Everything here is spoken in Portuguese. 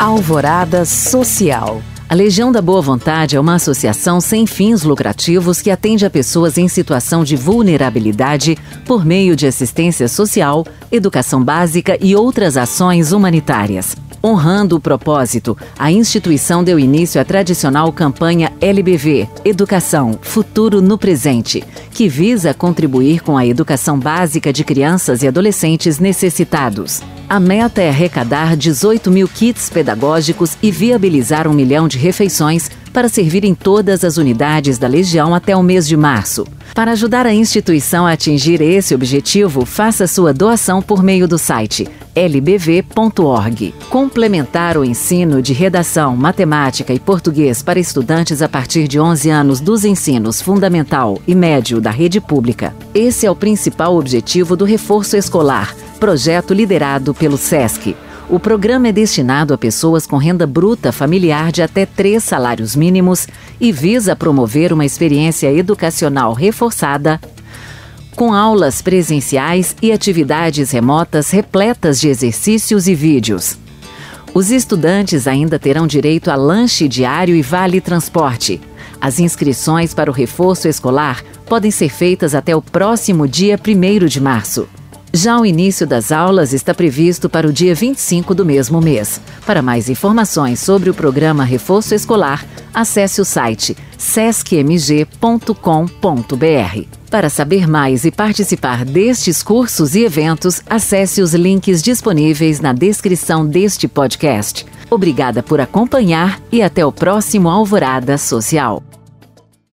Alvorada Social. A Legião da Boa Vontade é uma associação sem fins lucrativos que atende a pessoas em situação de vulnerabilidade por meio de assistência social, educação básica e outras ações humanitárias. Honrando o propósito, a instituição deu início à tradicional campanha LBV Educação Futuro no Presente, que visa contribuir com a educação básica de crianças e adolescentes necessitados. A meta é arrecadar 18 mil kits pedagógicos e viabilizar um milhão de refeições para servir em todas as unidades da Legião até o mês de março. Para ajudar a instituição a atingir esse objetivo, faça sua doação por meio do site lbv.org. Complementar o ensino de redação, matemática e português para estudantes a partir de 11 anos dos ensinos fundamental e médio da rede pública. Esse é o principal objetivo do reforço escolar, projeto liderado pelo SESC. O programa é destinado a pessoas com renda bruta familiar de até três salários mínimos e visa promover uma experiência educacional reforçada com aulas presenciais e atividades remotas repletas de exercícios e vídeos. Os estudantes ainda terão direito a lanche diário e vale transporte. As inscrições para o reforço escolar podem ser feitas até o próximo dia 1 de março. Já o início das aulas está previsto para o dia 25 do mesmo mês. Para mais informações sobre o programa Reforço Escolar, acesse o site sescmg.com.br. Para saber mais e participar destes cursos e eventos, acesse os links disponíveis na descrição deste podcast. Obrigada por acompanhar e até o próximo Alvorada Social.